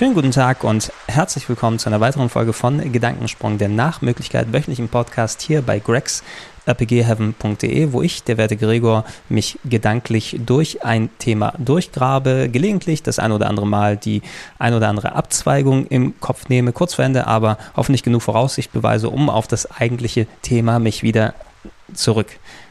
Schönen guten Tag und herzlich willkommen zu einer weiteren Folge von Gedankensprung, der nach Möglichkeit wöchentlichen Podcast hier bei Gregs rpgheaven.de, wo ich, der werte Gregor, mich gedanklich durch ein Thema durchgrabe, gelegentlich das ein oder andere Mal die ein oder andere Abzweigung im Kopf nehme, kurz vor Ende, aber hoffentlich genug Voraussicht beweise, um auf das eigentliche Thema mich wieder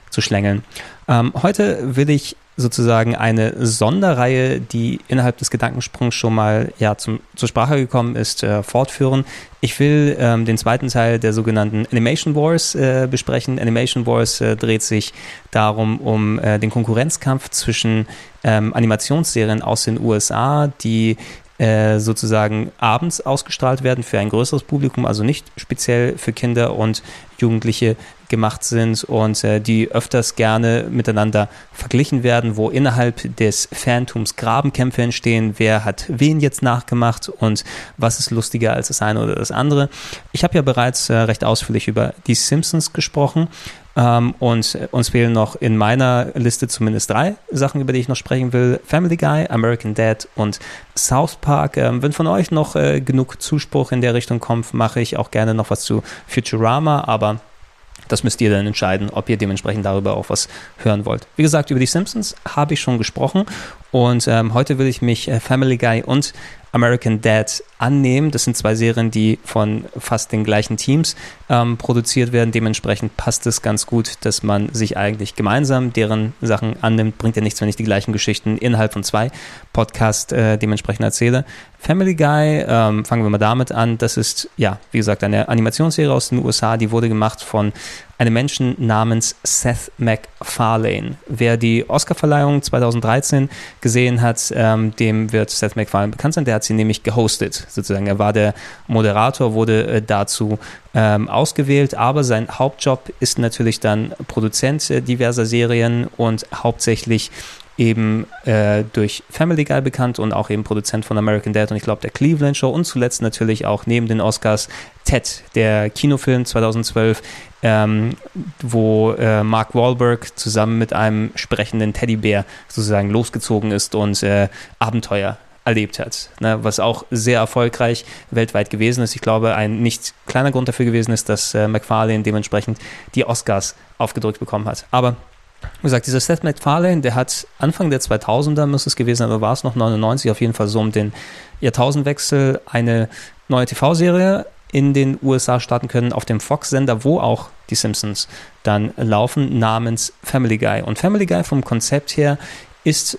zurückzuschlängeln. Ähm, heute will ich sozusagen eine Sonderreihe, die innerhalb des Gedankensprungs schon mal ja, zum, zur Sprache gekommen ist, äh, fortführen. Ich will ähm, den zweiten Teil der sogenannten Animation Wars äh, besprechen. Animation Wars äh, dreht sich darum, um äh, den Konkurrenzkampf zwischen ähm, Animationsserien aus den USA, die äh, sozusagen abends ausgestrahlt werden für ein größeres Publikum, also nicht speziell für Kinder und Jugendliche gemacht sind und äh, die öfters gerne miteinander verglichen werden, wo innerhalb des Phantoms Grabenkämpfe entstehen, wer hat wen jetzt nachgemacht und was ist lustiger als das eine oder das andere. Ich habe ja bereits äh, recht ausführlich über die Simpsons gesprochen ähm, und uns fehlen noch in meiner Liste zumindest drei Sachen, über die ich noch sprechen will. Family Guy, American Dad und South Park. Ähm, wenn von euch noch äh, genug Zuspruch in der Richtung kommt, mache ich auch gerne noch was zu Futurama, aber das müsst ihr dann entscheiden, ob ihr dementsprechend darüber auch was hören wollt. Wie gesagt, über die Simpsons habe ich schon gesprochen und ähm, heute will ich mich äh, Family Guy und American Dad annehmen. Das sind zwei Serien, die von fast den gleichen Teams ähm, produziert werden. Dementsprechend passt es ganz gut, dass man sich eigentlich gemeinsam deren Sachen annimmt. Bringt ja nichts, wenn ich die gleichen Geschichten innerhalb von zwei Podcasts äh, dementsprechend erzähle. Family Guy, ähm, fangen wir mal damit an. Das ist, ja, wie gesagt, eine Animationsserie aus den USA, die wurde gemacht von einem Menschen namens Seth MacFarlane. Wer die Oscarverleihung 2013 gesehen hat, ähm, dem wird Seth MacFarlane bekannt sein. Der hat sie nämlich gehostet, sozusagen. Er war der Moderator, wurde äh, dazu ähm, ausgewählt, aber sein Hauptjob ist natürlich dann Produzent äh, diverser Serien und hauptsächlich eben äh, durch Family Guy bekannt und auch eben Produzent von American Dad und ich glaube der Cleveland Show und zuletzt natürlich auch neben den Oscars Ted, der Kinofilm 2012, ähm, wo äh, Mark Wahlberg zusammen mit einem sprechenden Teddybär sozusagen losgezogen ist und äh, Abenteuer erlebt hat, ne, was auch sehr erfolgreich weltweit gewesen ist. Ich glaube, ein nicht kleiner Grund dafür gewesen ist, dass äh, McFarlane dementsprechend die Oscars aufgedrückt bekommen hat. Aber wie gesagt, dieser Seth MacFarlane, der hat Anfang der 2000er, muss es gewesen sein, oder war es noch 99, auf jeden Fall so um den Jahrtausendwechsel, eine neue TV-Serie in den USA starten können, auf dem Fox-Sender, wo auch die Simpsons dann laufen, namens Family Guy. Und Family Guy vom Konzept her ist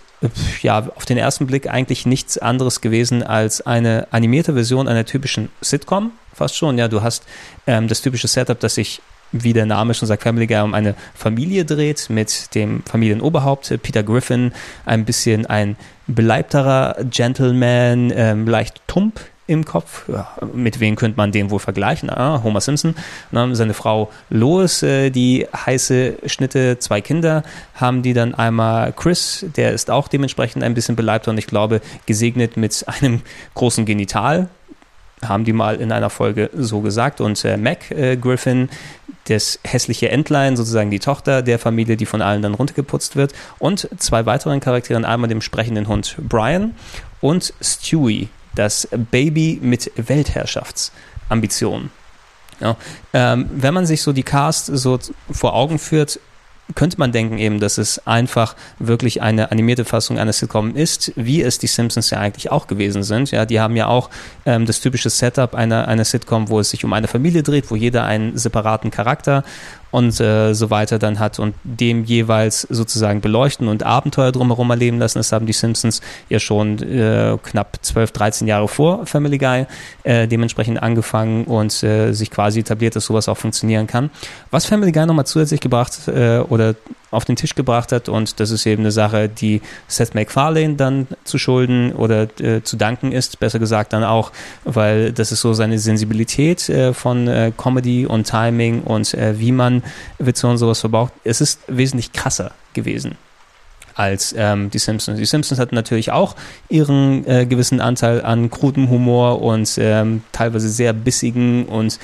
ja auf den ersten Blick eigentlich nichts anderes gewesen als eine animierte Version einer typischen Sitcom, fast schon. Ja, du hast ähm, das typische Setup, das sich wie der Name schon sagt, Family Guy um eine Familie dreht mit dem Familienoberhaupt Peter Griffin, ein bisschen ein beleibterer Gentleman, ähm, leicht tump im Kopf. Ja, mit wem könnte man den wohl vergleichen? Ah, Homer Simpson. Ne? Seine Frau Lois, äh, die heiße Schnitte, zwei Kinder haben die dann einmal Chris, der ist auch dementsprechend ein bisschen beleibter und ich glaube gesegnet mit einem großen Genital haben die mal in einer Folge so gesagt. Und äh, Mac äh, Griffin, das hässliche Entlein, sozusagen die Tochter der Familie, die von allen dann runtergeputzt wird. Und zwei weiteren Charakteren, einmal dem sprechenden Hund Brian und Stewie, das Baby mit Weltherrschaftsambitionen. Ja, ähm, wenn man sich so die Cast so vor Augen führt, könnte man denken eben, dass es einfach wirklich eine animierte Fassung einer Sitcom ist, wie es die Simpsons ja eigentlich auch gewesen sind. Ja, die haben ja auch ähm, das typische Setup einer, einer Sitcom, wo es sich um eine Familie dreht, wo jeder einen separaten Charakter und äh, so weiter dann hat und dem jeweils sozusagen beleuchten und Abenteuer drumherum erleben lassen. Das haben die Simpsons ja schon äh, knapp 12, 13 Jahre vor Family Guy äh, dementsprechend angefangen und äh, sich quasi etabliert, dass sowas auch funktionieren kann. Was Family Guy nochmal zusätzlich gebracht äh, oder auf den Tisch gebracht hat und das ist eben eine Sache, die Seth MacFarlane dann zu schulden oder äh, zu danken ist, besser gesagt dann auch, weil das ist so seine Sensibilität äh, von äh, Comedy und Timing und äh, wie man Witze und sowas verbraucht. Es ist wesentlich krasser gewesen als ähm, die Simpsons. Die Simpsons hatten natürlich auch ihren äh, gewissen Anteil an krudem Humor und ähm, teilweise sehr bissigen und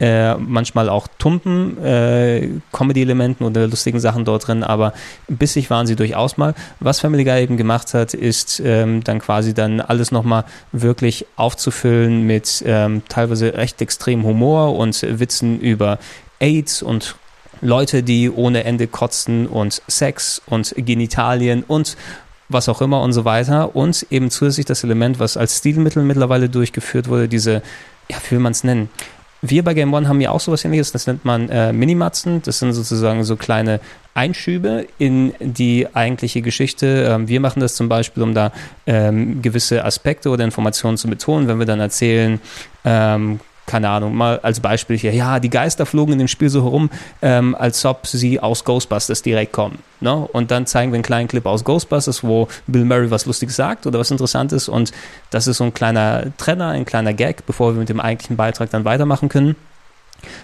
äh, manchmal auch tumpen äh, Comedy-Elementen oder lustigen Sachen dort drin, aber bissig waren sie durchaus mal. Was Family Guy eben gemacht hat, ist ähm, dann quasi dann alles nochmal wirklich aufzufüllen mit ähm, teilweise recht extremem Humor und Witzen über AIDS und Leute, die ohne Ende kotzen und Sex und Genitalien und was auch immer und so weiter. Und eben zusätzlich das Element, was als Stilmittel mittlerweile durchgeführt wurde, diese, ja, wie will man es nennen? Wir bei Game One haben ja auch sowas ähnliches, das nennt man äh, Minimatzen. Das sind sozusagen so kleine Einschübe in die eigentliche Geschichte. Ähm, wir machen das zum Beispiel, um da ähm, gewisse Aspekte oder Informationen zu betonen, wenn wir dann erzählen, ähm, keine Ahnung, mal als Beispiel hier, ja, die Geister flogen in dem Spiel so herum, ähm, als ob sie aus Ghostbusters direkt kommen. Ne? Und dann zeigen wir einen kleinen Clip aus Ghostbusters, wo Bill Murray was Lustiges sagt oder was Interessantes und das ist so ein kleiner Trenner, ein kleiner Gag, bevor wir mit dem eigentlichen Beitrag dann weitermachen können.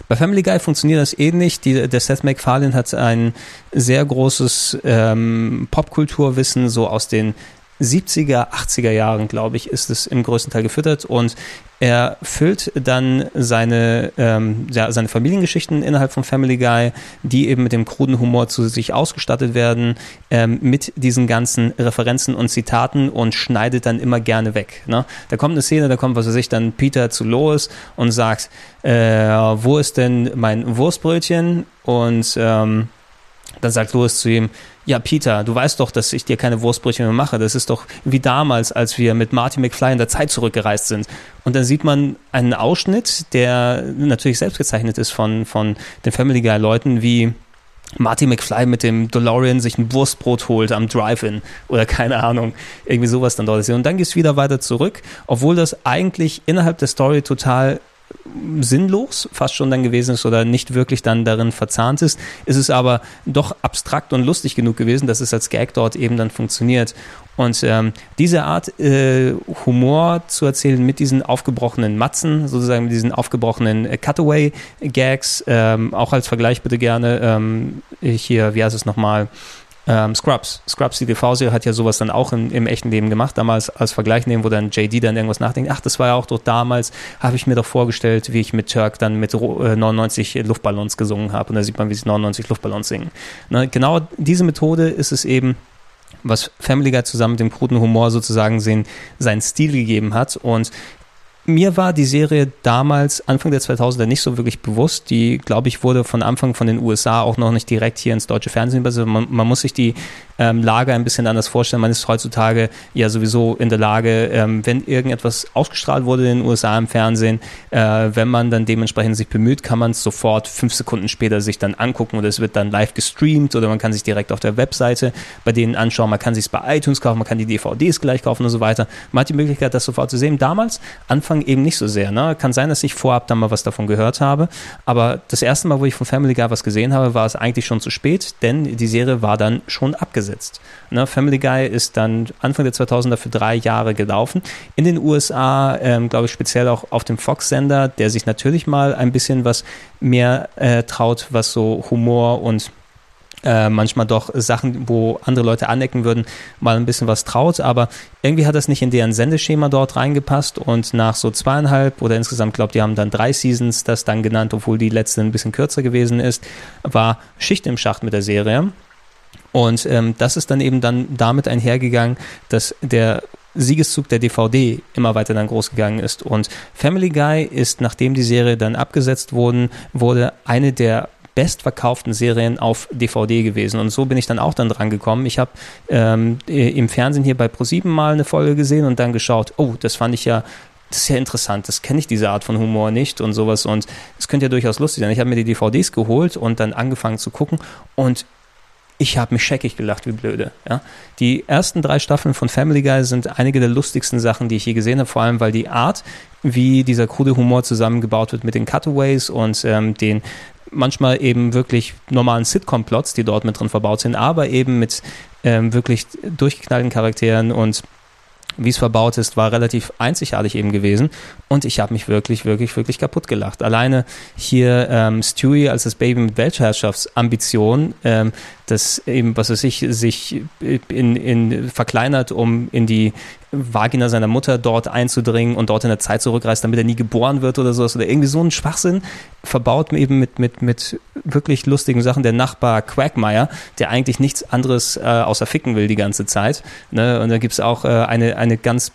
Bei Family Guy funktioniert das ähnlich. Die, der Seth MacFarlane hat ein sehr großes ähm, Popkulturwissen, so aus den 70er, 80er Jahren, glaube ich, ist es im größten Teil gefüttert und er füllt dann seine, ähm, ja, seine Familiengeschichten innerhalb von Family Guy, die eben mit dem kruden Humor zu sich ausgestattet werden, ähm, mit diesen ganzen Referenzen und Zitaten und schneidet dann immer gerne weg. Ne? Da kommt eine Szene, da kommt, was weiß ich, dann Peter zu Lois und sagt, äh, wo ist denn mein Wurstbrötchen? Und ähm, dann sagt Lois zu ihm, ja, Peter, du weißt doch, dass ich dir keine Wurstbrötchen mehr mache. Das ist doch wie damals, als wir mit Marty McFly in der Zeit zurückgereist sind. Und dann sieht man einen Ausschnitt, der natürlich selbst gezeichnet ist von, von den Family Guy Leuten, wie Marty McFly mit dem DeLorean sich ein Wurstbrot holt am Drive-In oder keine Ahnung, irgendwie sowas dann dort ist. Und dann geht es wieder weiter zurück, obwohl das eigentlich innerhalb der Story total sinnlos fast schon dann gewesen ist oder nicht wirklich dann darin verzahnt ist, ist es aber doch abstrakt und lustig genug gewesen, dass es als Gag dort eben dann funktioniert. Und ähm, diese Art äh, Humor zu erzählen mit diesen aufgebrochenen Matzen, sozusagen mit diesen aufgebrochenen äh, Cutaway-Gags, ähm, auch als Vergleich bitte gerne ähm, hier, wie heißt es nochmal, ähm, Scrubs. Scrubs, die TV-Serie, hat ja sowas dann auch im, im, echten Leben gemacht. Damals als Vergleich nehmen, wo dann JD dann irgendwas nachdenkt. Ach, das war ja auch dort damals, habe ich mir doch vorgestellt, wie ich mit Turk dann mit äh, 99 Luftballons gesungen habe. Und da sieht man, wie sie 99 Luftballons singen. Ne, genau diese Methode ist es eben, was Family Guy zusammen mit dem kruden Humor sozusagen sehen, seinen Stil gegeben hat. Und mir war die Serie damals, Anfang der 2000er, nicht so wirklich bewusst. Die, glaube ich, wurde von Anfang von den USA auch noch nicht direkt hier ins deutsche Fernsehen übersetzt. Man, man muss sich die ähm, Lage ein bisschen anders vorstellen. Man ist heutzutage ja sowieso in der Lage, ähm, wenn irgendetwas ausgestrahlt wurde in den USA im Fernsehen, äh, wenn man dann dementsprechend sich bemüht, kann man es sofort fünf Sekunden später sich dann angucken oder es wird dann live gestreamt oder man kann sich direkt auf der Webseite bei denen anschauen. Man kann sich es bei iTunes kaufen, man kann die DVDs gleich kaufen und so weiter. Man hat die Möglichkeit, das sofort zu sehen. Damals, Anfang eben nicht so sehr. Ne? Kann sein, dass ich vorab dann mal was davon gehört habe, aber das erste Mal, wo ich von Family Guy was gesehen habe, war es eigentlich schon zu spät, denn die Serie war dann schon abgesetzt umgesetzt. Ne, Family Guy ist dann Anfang der 2000er für drei Jahre gelaufen. In den USA, ähm, glaube ich, speziell auch auf dem Fox-Sender, der sich natürlich mal ein bisschen was mehr äh, traut, was so Humor und äh, manchmal doch Sachen, wo andere Leute anecken würden, mal ein bisschen was traut, aber irgendwie hat das nicht in deren Sendeschema dort reingepasst und nach so zweieinhalb oder insgesamt, glaube die haben dann drei Seasons das dann genannt, obwohl die letzte ein bisschen kürzer gewesen ist, war Schicht im Schacht mit der Serie. Und ähm, das ist dann eben dann damit einhergegangen, dass der Siegeszug der DVD immer weiter dann groß gegangen ist. Und Family Guy ist, nachdem die Serie dann abgesetzt wurden, wurde eine der bestverkauften Serien auf DVD gewesen. Und so bin ich dann auch dann dran gekommen. Ich habe ähm, im Fernsehen hier bei ProSieben mal eine Folge gesehen und dann geschaut, oh, das fand ich ja das ist ja interessant, das kenne ich diese Art von Humor nicht und sowas und es könnte ja durchaus lustig sein. Ich habe mir die DVDs geholt und dann angefangen zu gucken und ich habe mich scheckig gelacht, wie blöde. Ja? Die ersten drei Staffeln von Family Guy sind einige der lustigsten Sachen, die ich je gesehen habe, vor allem weil die Art, wie dieser krude Humor zusammengebaut wird mit den Cutaways und ähm, den manchmal eben wirklich normalen Sitcom-Plots, die dort mit drin verbaut sind, aber eben mit ähm, wirklich durchgeknallten Charakteren und wie es verbaut ist, war relativ einzigartig eben gewesen. Und ich habe mich wirklich, wirklich, wirklich kaputt gelacht. Alleine hier ähm, Stewie als das Baby mit Weltherrschaftsambitionen, ähm, das eben, was weiß ich, sich in, in, verkleinert, um in die Vagina seiner Mutter dort einzudringen und dort in der Zeit zurückreist, damit er nie geboren wird oder sowas. Oder irgendwie so ein Schwachsinn verbaut eben mit, mit, mit wirklich lustigen Sachen. Der Nachbar Quagmire, der eigentlich nichts anderes äh, außer ficken will die ganze Zeit. Ne? Und da gibt es auch äh, eine, eine ganz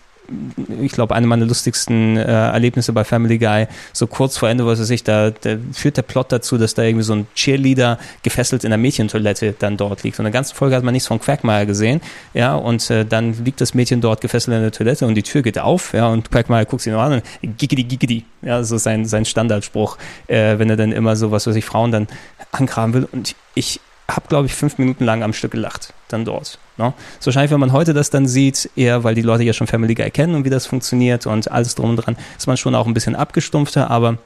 ich glaube, eine meiner lustigsten äh, Erlebnisse bei Family Guy, so kurz vor Ende, was weiß ich, da, da, führt der Plot dazu, dass da irgendwie so ein Cheerleader gefesselt in der Mädchentoilette dann dort liegt. Und in der ganzen Folge hat man nichts von Quackmire gesehen, ja, und äh, dann liegt das Mädchen dort gefesselt in der Toilette und die Tür geht auf, ja, und Quackmire guckt sie noch an und giggity, giggity, ja, so sein, sein Standardspruch, äh, wenn er dann immer so, was weiß ich, Frauen dann angraben will. Und ich habe, glaube ich, fünf Minuten lang am Stück gelacht, dann dort. Ne? So wahrscheinlich, wenn man heute das dann sieht, eher, weil die Leute ja schon Family Guy kennen und wie das funktioniert und alles drum und dran, ist man schon auch ein bisschen abgestumpfter, aber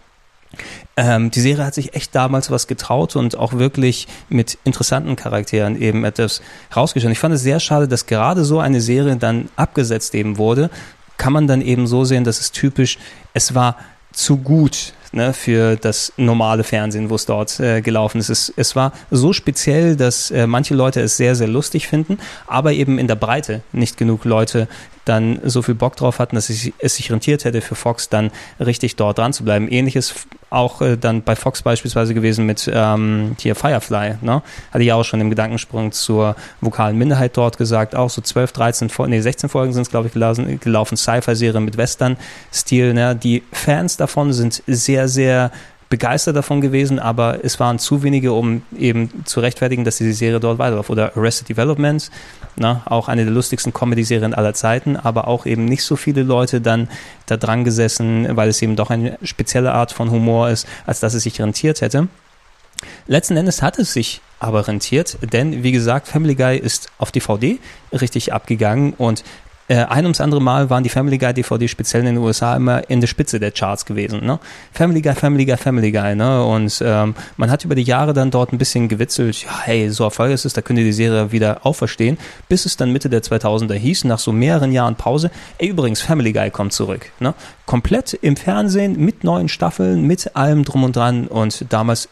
ähm, die Serie hat sich echt damals was getraut und auch wirklich mit interessanten Charakteren eben etwas rausgestellt. Ich fand es sehr schade, dass gerade so eine Serie dann abgesetzt eben wurde. Kann man dann eben so sehen, dass es typisch, es war zu gut ne, für das normale Fernsehen, wo es dort äh, gelaufen ist. Es, es war so speziell, dass äh, manche Leute es sehr, sehr lustig finden, aber eben in der Breite nicht genug Leute dann so viel Bock drauf hatten, dass es, es sich rentiert hätte für Fox dann richtig dort dran zu bleiben. Ähnliches auch äh, dann bei Fox beispielsweise gewesen mit ähm, hier Firefly. Ne? Hatte ich auch schon im Gedankensprung zur vokalen Minderheit dort gesagt. Auch so 12, 13, nee, 16 Folgen sind es, glaube ich, gelaufen, gelaufen Sci-Fi-Serie mit Western-Stil. Ne? Die Fans davon sind sehr, sehr begeistert davon gewesen, aber es waren zu wenige, um eben zu rechtfertigen, dass diese Serie dort weiterläuft. Oder Arrested Development, na, auch eine der lustigsten Comedy-Serien aller Zeiten, aber auch eben nicht so viele Leute dann da dran gesessen, weil es eben doch eine spezielle Art von Humor ist, als dass es sich rentiert hätte. Letzten Endes hat es sich aber rentiert, denn wie gesagt, Family Guy ist auf DVD richtig abgegangen und äh, ein ums andere Mal waren die Family Guy DVD speziell in den USA immer in der Spitze der Charts gewesen. Ne? Family Guy, Family Guy, Family Guy. Ne? Und ähm, man hat über die Jahre dann dort ein bisschen gewitzelt, ja, hey, so erfolgreich ist es, da könnte die Serie wieder auferstehen, bis es dann Mitte der 2000er hieß, nach so mehreren Jahren Pause, ey, übrigens, Family Guy kommt zurück. Ne? Komplett im Fernsehen, mit neuen Staffeln, mit allem drum und dran und damals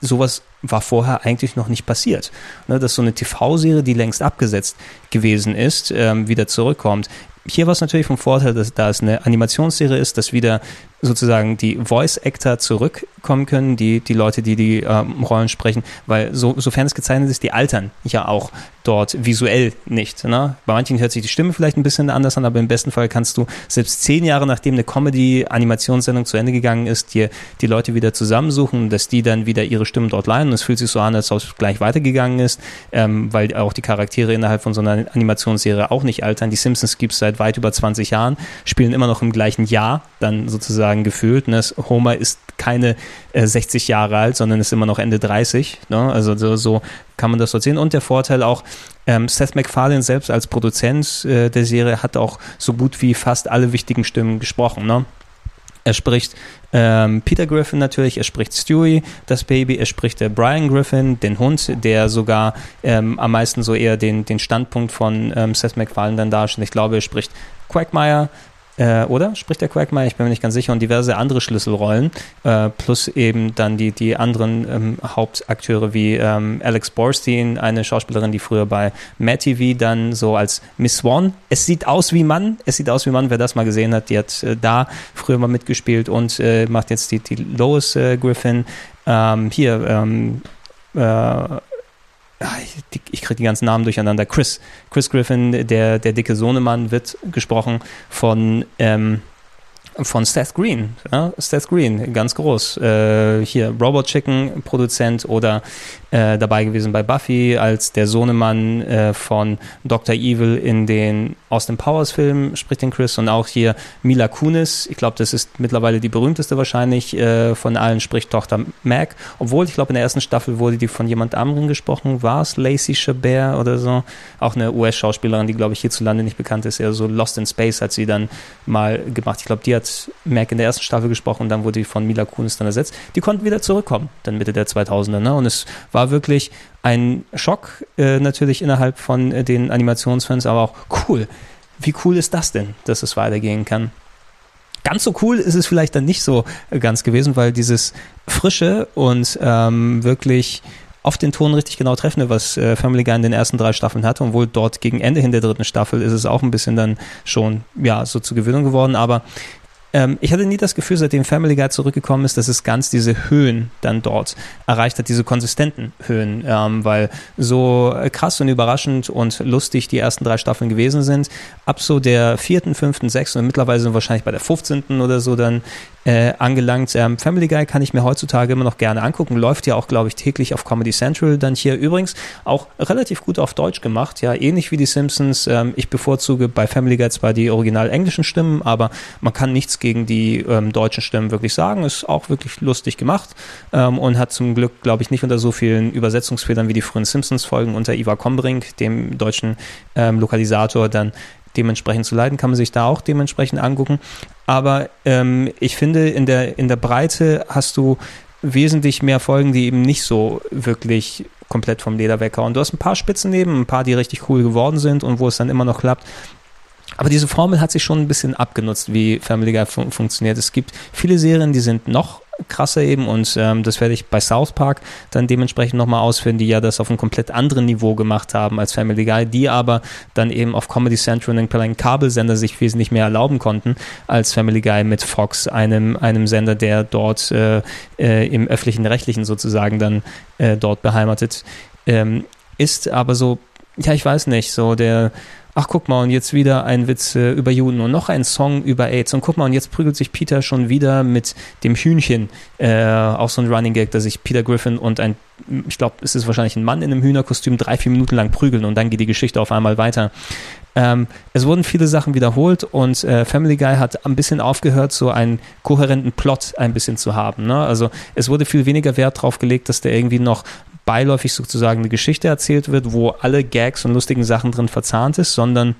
sowas war vorher eigentlich noch nicht passiert. Ne, dass so eine TV-Serie, die längst abgesetzt gewesen ist, ähm, wieder zurückkommt. Hier war es natürlich vom Vorteil, dass da es eine Animationsserie ist, dass wieder sozusagen die Voice-Actor zurückkommen können, die, die Leute, die die ähm, Rollen sprechen, weil so, sofern es gezeichnet ist, die altern ja auch dort visuell nicht. Ne? Bei manchen hört sich die Stimme vielleicht ein bisschen anders an, aber im besten Fall kannst du selbst zehn Jahre nachdem eine Comedy-Animationssendung zu Ende gegangen ist, dir die Leute wieder zusammensuchen, dass die dann wieder ihre Stimmen dort leihen und es fühlt sich so an, als ob es gleich weitergegangen ist, ähm, weil auch die Charaktere innerhalb von so einer Animationsserie auch nicht altern. Die Simpsons gibt es seit weit über 20 Jahren, spielen immer noch im gleichen Jahr dann sozusagen sozusagen gefühlt. Ne? Homer ist keine äh, 60 Jahre alt, sondern ist immer noch Ende 30. Ne? Also so, so, kann man das so sehen. Und der Vorteil auch, ähm, Seth MacFarlane selbst als Produzent äh, der Serie hat auch so gut wie fast alle wichtigen Stimmen gesprochen. Ne? Er spricht ähm, Peter Griffin natürlich, er spricht Stewie, das Baby, er spricht der Brian Griffin, den Hund, der sogar ähm, am meisten so eher den, den Standpunkt von ähm, Seth MacFarlane dann darstellt. Ich glaube, er spricht Quagmire, äh, oder? Spricht der Quagmire? Ich bin mir nicht ganz sicher. Und diverse andere Schlüsselrollen, äh, plus eben dann die, die anderen ähm, Hauptakteure wie ähm, Alex Borstein, eine Schauspielerin, die früher bei Mad TV dann so als Miss Swan, es sieht aus wie Mann, es sieht aus wie Mann, wer das mal gesehen hat, die hat äh, da früher mal mitgespielt und äh, macht jetzt die, die Lois äh, Griffin. Ähm, hier, ähm, äh, ich, ich kriege die ganzen Namen durcheinander. Chris, Chris Griffin, der, der dicke Sohnemann, wird gesprochen von ähm, von Seth Green. Ja, Seth Green, ganz groß. Äh, hier Robot Chicken Produzent oder äh, dabei gewesen bei Buffy als der Sohnemann äh, von Dr. Evil in den Austin Powers Filmen spricht den Chris und auch hier Mila Kunis. Ich glaube, das ist mittlerweile die berühmteste wahrscheinlich äh, von allen, spricht Tochter Mac. Obwohl, ich glaube, in der ersten Staffel wurde die von jemand anderem gesprochen. War es Lacey Chabert oder so? Auch eine US-Schauspielerin, die, glaube ich, hierzulande nicht bekannt ist. Eher so Lost in Space hat sie dann mal gemacht. Ich glaube, die hat Mac in der ersten Staffel gesprochen und dann wurde die von Mila Kunis dann ersetzt. Die konnten wieder zurückkommen, dann Mitte der 2000er. Ne? Und es war wirklich ein Schock äh, natürlich innerhalb von äh, den Animationsfans, aber auch cool. Wie cool ist das denn, dass es weitergehen kann? Ganz so cool ist es vielleicht dann nicht so äh, ganz gewesen, weil dieses frische und ähm, wirklich auf den Ton richtig genau treffende, was äh, Family Guy in den ersten drei Staffeln hatte, und wohl dort gegen Ende hin der dritten Staffel ist es auch ein bisschen dann schon, ja, so zur Gewöhnung geworden, aber ähm, ich hatte nie das Gefühl, seitdem Family Guy zurückgekommen ist, dass es ganz diese Höhen dann dort erreicht hat, diese konsistenten Höhen, ähm, weil so krass und überraschend und lustig die ersten drei Staffeln gewesen sind. Ab so der vierten, fünften, sechsten und mittlerweile sind wir wahrscheinlich bei der 15. oder so dann äh, angelangt. Ähm, Family Guy kann ich mir heutzutage immer noch gerne angucken. Läuft ja auch, glaube ich, täglich auf Comedy Central. Dann hier übrigens auch relativ gut auf Deutsch gemacht. Ja, ähnlich wie die Simpsons. Ähm, ich bevorzuge bei Family Guy zwar die original englischen Stimmen, aber man kann nichts gegen die ähm, deutschen Stimmen wirklich sagen. Ist auch wirklich lustig gemacht ähm, und hat zum Glück, glaube ich, nicht unter so vielen Übersetzungsfehlern wie die frühen Simpsons-Folgen unter Ivar Kombrink, dem deutschen ähm, Lokalisator, dann dementsprechend zu leiden, kann man sich da auch dementsprechend angucken. Aber ähm, ich finde, in der, in der Breite hast du wesentlich mehr Folgen, die eben nicht so wirklich komplett vom Leder weghauen. Du hast ein paar Spitzen neben, ein paar, die richtig cool geworden sind und wo es dann immer noch klappt. Aber diese Formel hat sich schon ein bisschen abgenutzt, wie Family Guy fun funktioniert. Es gibt viele Serien, die sind noch krasser eben und ähm, das werde ich bei South Park dann dementsprechend nochmal ausführen, die ja das auf einem komplett anderen Niveau gemacht haben als Family Guy, die aber dann eben auf Comedy Central und einem Kabelsender sich wesentlich mehr erlauben konnten als Family Guy mit Fox, einem, einem Sender, der dort äh, äh, im öffentlichen Rechtlichen sozusagen dann äh, dort beheimatet ähm, ist, aber so, ja, ich weiß nicht, so der ach guck mal, und jetzt wieder ein Witz äh, über Juden und noch ein Song über AIDS. Und guck mal, und jetzt prügelt sich Peter schon wieder mit dem Hühnchen. Äh, auch so ein Running Gag, dass sich Peter Griffin und ein, ich glaube, es ist wahrscheinlich ein Mann in einem Hühnerkostüm, drei, vier Minuten lang prügeln und dann geht die Geschichte auf einmal weiter. Ähm, es wurden viele Sachen wiederholt und äh, Family Guy hat ein bisschen aufgehört, so einen kohärenten Plot ein bisschen zu haben. Ne? Also es wurde viel weniger Wert darauf gelegt, dass der irgendwie noch beiläufig sozusagen eine Geschichte erzählt wird, wo alle Gags und lustigen Sachen drin verzahnt ist, sondern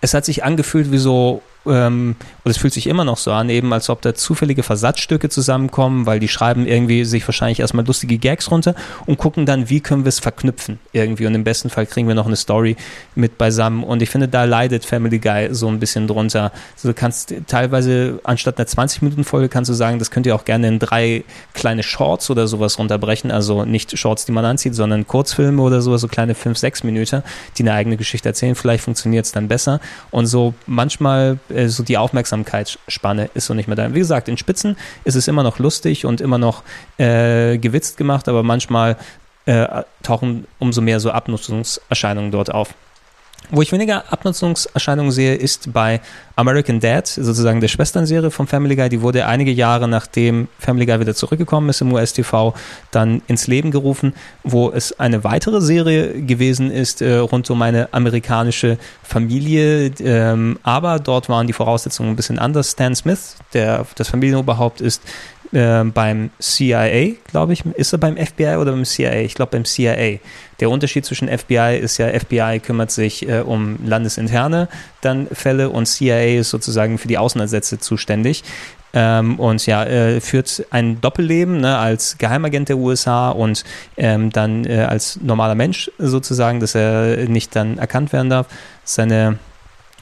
es hat sich angefühlt wie so ähm, und es fühlt sich immer noch so an, eben als ob da zufällige Versatzstücke zusammenkommen, weil die schreiben irgendwie sich wahrscheinlich erstmal lustige Gags runter und gucken dann, wie können wir es verknüpfen irgendwie. Und im besten Fall kriegen wir noch eine Story mit beisammen. Und ich finde, da leidet Family Guy so ein bisschen drunter. Also du kannst teilweise anstatt einer 20-Minuten-Folge kannst du sagen, das könnt ihr auch gerne in drei kleine Shorts oder sowas runterbrechen. Also nicht Shorts, die man anzieht, sondern Kurzfilme oder sowas, so kleine 5, 6 Minuten, die eine eigene Geschichte erzählen. Vielleicht funktioniert es dann besser. Und so manchmal äh, so die Aufmerksamkeitsspanne ist so nicht mehr da. Wie gesagt, in Spitzen ist es immer noch lustig und immer noch äh, gewitzt gemacht, aber manchmal äh, tauchen umso mehr so Abnutzungserscheinungen dort auf. Wo ich weniger Abnutzungserscheinungen sehe, ist bei American Dad, sozusagen der Schwesternserie von Family Guy. Die wurde einige Jahre nachdem Family Guy wieder zurückgekommen ist im US-TV dann ins Leben gerufen, wo es eine weitere Serie gewesen ist äh, rund um eine amerikanische Familie. Ähm, aber dort waren die Voraussetzungen ein bisschen anders. Stan Smith, der das Familienoberhaupt ist, äh, beim CIA, glaube ich. Ist er beim FBI oder beim CIA? Ich glaube beim CIA. Der Unterschied zwischen FBI ist ja, FBI kümmert sich äh, um landesinterne dann Fälle und CIA ist sozusagen für die Außeneinsätze zuständig. Ähm, und ja, äh, führt ein Doppelleben ne, als Geheimagent der USA und ähm, dann äh, als normaler Mensch sozusagen, dass er nicht dann erkannt werden darf. Seine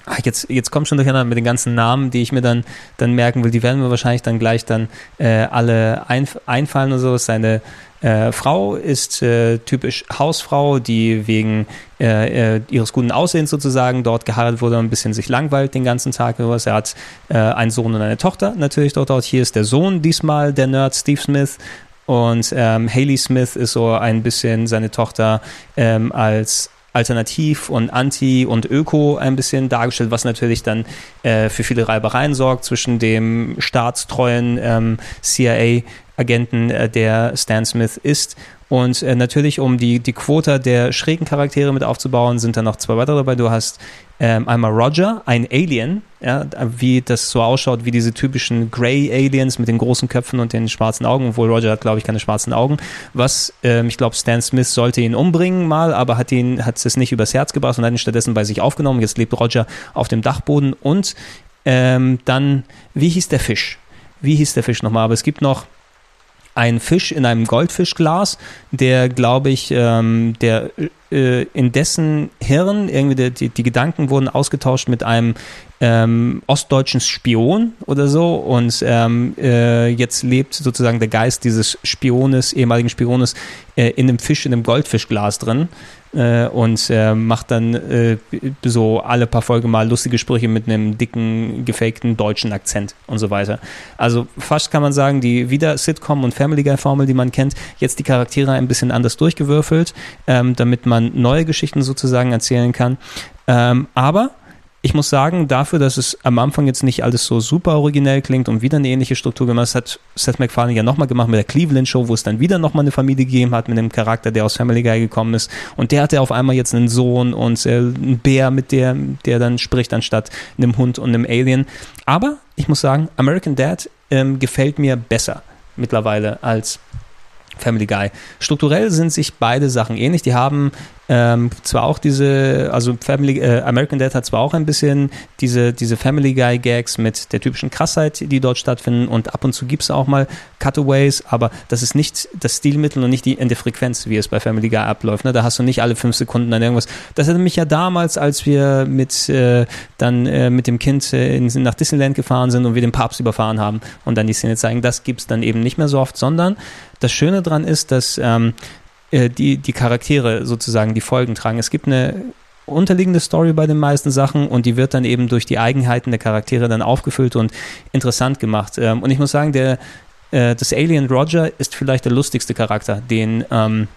Ach, jetzt, jetzt kommt schon durcheinander mit den ganzen Namen, die ich mir dann, dann merken will. Die werden mir wahrscheinlich dann gleich dann äh, alle ein, einfallen und so. Seine äh, Frau ist äh, typisch Hausfrau, die wegen äh, äh ihres guten Aussehens sozusagen dort geheiratet wurde und ein bisschen sich langweilt den ganzen Tag. Er hat äh, einen Sohn und eine Tochter natürlich dort. dort. Hier ist der Sohn diesmal, der Nerd Steve Smith. Und ähm, Haley Smith ist so ein bisschen seine Tochter ähm, als alternativ und anti und öko ein bisschen dargestellt, was natürlich dann äh, für viele Reibereien sorgt zwischen dem staatstreuen ähm, CIA-Agenten, äh, der Stan Smith ist. Und äh, natürlich, um die, die Quote der schrägen Charaktere mit aufzubauen, sind da noch zwei weitere dabei. Du hast ähm, einmal Roger, ein Alien, ja, wie das so ausschaut, wie diese typischen Grey Aliens mit den großen Köpfen und den schwarzen Augen, obwohl Roger hat, glaube ich, keine schwarzen Augen. Was, ähm, ich glaube, Stan Smith sollte ihn umbringen mal, aber hat ihn, hat es nicht übers Herz gebracht und hat ihn stattdessen bei sich aufgenommen. Jetzt lebt Roger auf dem Dachboden und Ähm, dann, wie hieß der Fisch? Wie hieß der Fisch nochmal? Aber es gibt noch einen Fisch in einem Goldfischglas, der, glaube ich, ähm, der äh, in dessen Hirn irgendwie die, die, Gedanken wurden ausgetauscht mit einem ähm, ostdeutschen Spion oder so und ähm, äh, jetzt lebt sozusagen der Geist dieses Spiones, ehemaligen Spiones, äh, in einem Fisch, in einem Goldfischglas drin äh, und äh, macht dann äh, so alle paar Folgen mal lustige Sprüche mit einem dicken, gefakten deutschen Akzent und so weiter. Also fast kann man sagen, die wieder Sitcom- und Family Guy-Formel, die man kennt, jetzt die Charaktere ein bisschen anders durchgewürfelt, ähm, damit man neue Geschichten sozusagen erzählen kann. Ähm, aber ich muss sagen, dafür, dass es am Anfang jetzt nicht alles so super originell klingt und wieder eine ähnliche Struktur gemacht, das hat Seth MacFarlane ja nochmal gemacht mit der Cleveland Show, wo es dann wieder nochmal eine Familie gegeben hat mit einem Charakter, der aus Family Guy gekommen ist. Und der hatte auf einmal jetzt einen Sohn und äh, einen Bär, mit der, der dann spricht, anstatt einem Hund und einem Alien. Aber ich muss sagen, American Dad ähm, gefällt mir besser mittlerweile als Family Guy. Strukturell sind sich beide Sachen ähnlich. Die haben ähm, zwar auch diese, also Family, äh, American Dad hat zwar auch ein bisschen diese, diese Family Guy Gags mit der typischen Krassheit, die dort stattfinden und ab und zu gibt es auch mal Cutaways, aber das ist nicht das Stilmittel und nicht die Ende Frequenz, wie es bei Family Guy abläuft. Ne? Da hast du nicht alle fünf Sekunden dann irgendwas. Das hatte mich ja damals, als wir mit äh, dann äh, mit dem Kind äh, in, nach Disneyland gefahren sind und wir den Papst überfahren haben und dann die Szene zeigen, das gibt es dann eben nicht mehr so oft, sondern das Schöne daran ist, dass ähm, äh, die, die Charaktere sozusagen die Folgen tragen. Es gibt eine unterliegende Story bei den meisten Sachen und die wird dann eben durch die Eigenheiten der Charaktere dann aufgefüllt und interessant gemacht. Ähm, und ich muss sagen, der, äh, das Alien Roger ist vielleicht der lustigste Charakter, den ähm,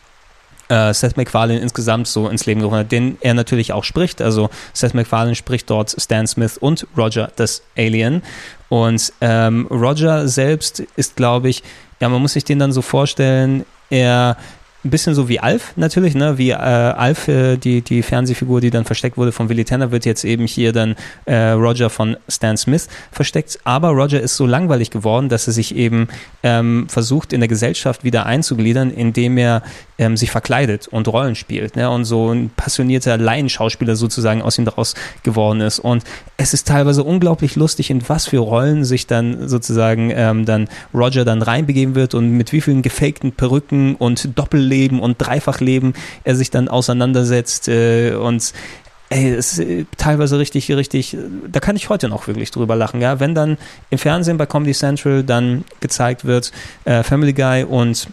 äh, Seth MacFarlane insgesamt so ins Leben gerufen hat, den er natürlich auch spricht. Also Seth MacFarlane spricht dort Stan Smith und Roger, das Alien. Und ähm, Roger selbst ist, glaube ich, ja, man muss sich den dann so vorstellen, er ein bisschen so wie Alf natürlich, ne? Wie äh, Alf, äh, die, die Fernsehfigur, die dann versteckt wurde von Willy Tanner, wird jetzt eben hier dann äh, Roger von Stan Smith versteckt. Aber Roger ist so langweilig geworden, dass er sich eben ähm, versucht, in der Gesellschaft wieder einzugliedern, indem er ähm, sich verkleidet und Rollen spielt. Ne? Und so ein passionierter Laienschauspieler sozusagen aus ihm daraus geworden ist. Und es ist teilweise unglaublich lustig, in was für Rollen sich dann sozusagen ähm, dann Roger dann reinbegeben wird und mit wie vielen gefakten Perücken und Doppelleben und Dreifachleben er sich dann auseinandersetzt äh, und ey, es ist äh, teilweise richtig, richtig, da kann ich heute noch wirklich drüber lachen, ja. Wenn dann im Fernsehen bei Comedy Central dann gezeigt wird, äh, Family Guy und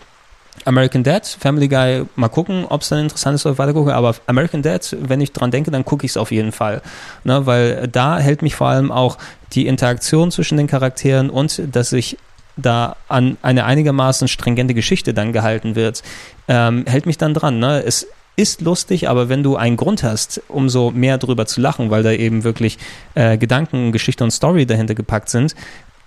American Dad, Family Guy, mal gucken, ob es dann interessant ist, ob ich weiter gucke, aber American Dad, wenn ich dran denke, dann gucke ich es auf jeden Fall. Ne, weil da hält mich vor allem auch die Interaktion zwischen den Charakteren und dass sich da an eine einigermaßen stringente Geschichte dann gehalten wird, ähm, hält mich dann dran. Ne? Es ist lustig, aber wenn du einen Grund hast, umso mehr drüber zu lachen, weil da eben wirklich äh, Gedanken, Geschichte und Story dahinter gepackt sind,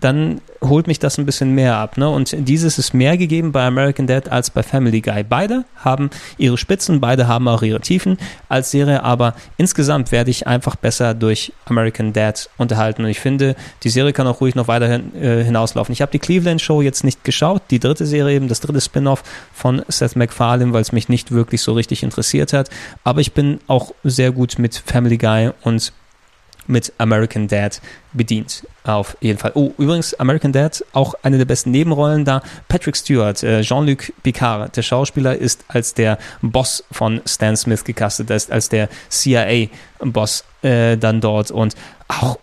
dann holt mich das ein bisschen mehr ab. Ne? Und dieses ist mehr gegeben bei American Dad als bei Family Guy. Beide haben ihre Spitzen, beide haben auch ihre Tiefen als Serie, aber insgesamt werde ich einfach besser durch American Dad unterhalten. Und ich finde, die Serie kann auch ruhig noch weiterhin äh, hinauslaufen. Ich habe die Cleveland Show jetzt nicht geschaut, die dritte Serie eben, das dritte Spin-off von Seth MacFarlane, weil es mich nicht wirklich so richtig interessiert hat. Aber ich bin auch sehr gut mit Family Guy und mit American Dad bedient. Auf jeden Fall. Oh, übrigens, American Dad, auch eine der besten Nebenrollen da. Patrick Stewart, äh, Jean-Luc Picard, der Schauspieler, ist als der Boss von Stan Smith gecastet, ist als der CIA-Boss äh, dann dort und auch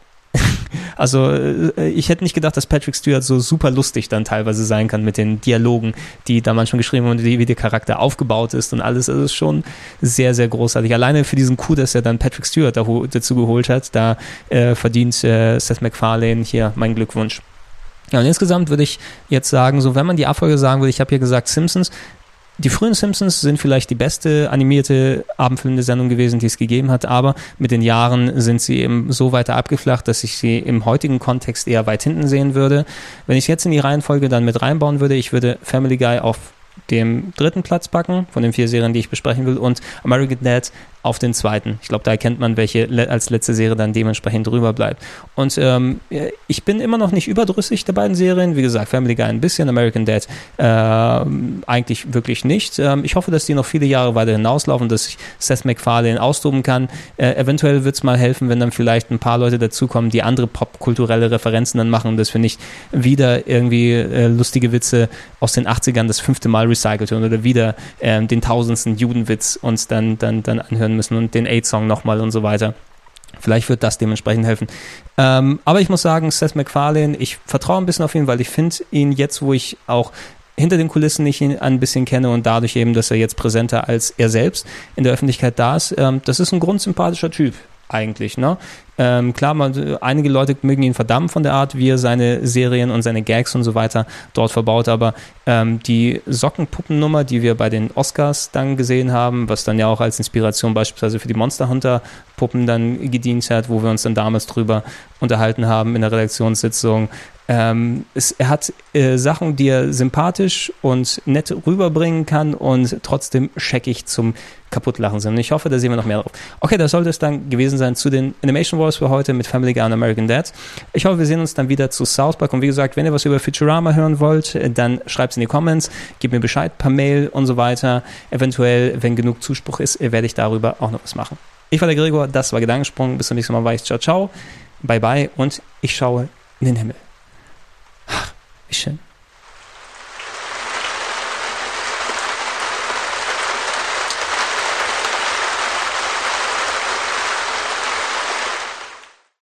also äh, ich hätte nicht gedacht, dass Patrick Stewart so super lustig dann teilweise sein kann mit den Dialogen, die da manchmal geschrieben wurden, wie der Charakter aufgebaut ist und alles. Das ist schon sehr, sehr großartig. Alleine für diesen Coup, dass er dann Patrick Stewart dazu geholt hat, da äh, verdient äh, Seth MacFarlane hier meinen Glückwunsch. Ja, und insgesamt würde ich jetzt sagen, so wenn man die Abfolge sagen würde, ich habe hier gesagt Simpsons, die frühen Simpsons sind vielleicht die beste animierte abendfüllende Sendung gewesen, die es gegeben hat, aber mit den Jahren sind sie eben so weiter abgeflacht, dass ich sie im heutigen Kontext eher weit hinten sehen würde. Wenn ich jetzt in die Reihenfolge dann mit reinbauen würde, ich würde Family Guy auf dem dritten Platz packen, von den vier Serien, die ich besprechen will, und American Dad auf den zweiten. Ich glaube, da erkennt man, welche als letzte Serie dann dementsprechend drüber bleibt. Und ähm, ich bin immer noch nicht überdrüssig der beiden Serien. Wie gesagt, Family Guy ein bisschen, American Dad äh, eigentlich wirklich nicht. Ähm, ich hoffe, dass die noch viele Jahre weiter hinauslaufen, dass sich Seth MacFarlane austoben kann. Äh, eventuell wird es mal helfen, wenn dann vielleicht ein paar Leute dazukommen, die andere popkulturelle Referenzen dann machen, dass wir nicht wieder irgendwie äh, lustige Witze aus den 80ern das fünfte Mal recycelt hören oder wieder ähm, den tausendsten Judenwitz uns dann, dann, dann anhören müssen und den AIDS-Song nochmal und so weiter. Vielleicht wird das dementsprechend helfen. Ähm, aber ich muss sagen, Seth MacFarlane, ich vertraue ein bisschen auf ihn, weil ich finde ihn jetzt, wo ich auch hinter den Kulissen nicht ihn ein bisschen kenne und dadurch eben, dass er jetzt präsenter als er selbst in der Öffentlichkeit da ist, ähm, das ist ein grundsympathischer Typ eigentlich. Ne? Ähm, klar, man, einige Leute mögen ihn verdammen von der Art, wie er seine Serien und seine Gags und so weiter dort verbaut, aber ähm, die Sockenpuppennummer, die wir bei den Oscars dann gesehen haben, was dann ja auch als Inspiration beispielsweise für die Monster Hunter Puppen dann gedient hat, wo wir uns dann damals drüber unterhalten haben in der Redaktionssitzung, ähm, es, er hat äh, Sachen, die er sympathisch und nett rüberbringen kann und trotzdem scheckig zum Kaputtlachen sind. Und ich hoffe, da sehen wir noch mehr drauf. Okay, das sollte es dann gewesen sein zu den Animation Wars für heute mit Family Guy und American Dad. Ich hoffe, wir sehen uns dann wieder zu South Park. Und wie gesagt, wenn ihr was über Futurama hören wollt, dann schreibt es in die Comments, gebt mir Bescheid per Mail und so weiter. Eventuell, wenn genug Zuspruch ist, werde ich darüber auch noch was machen. Ich war der Gregor, das war Gedankensprung. Bis zum nächsten Mal ich. Ciao, ciao. Bye, bye. Und ich schaue in den Himmel. Schön.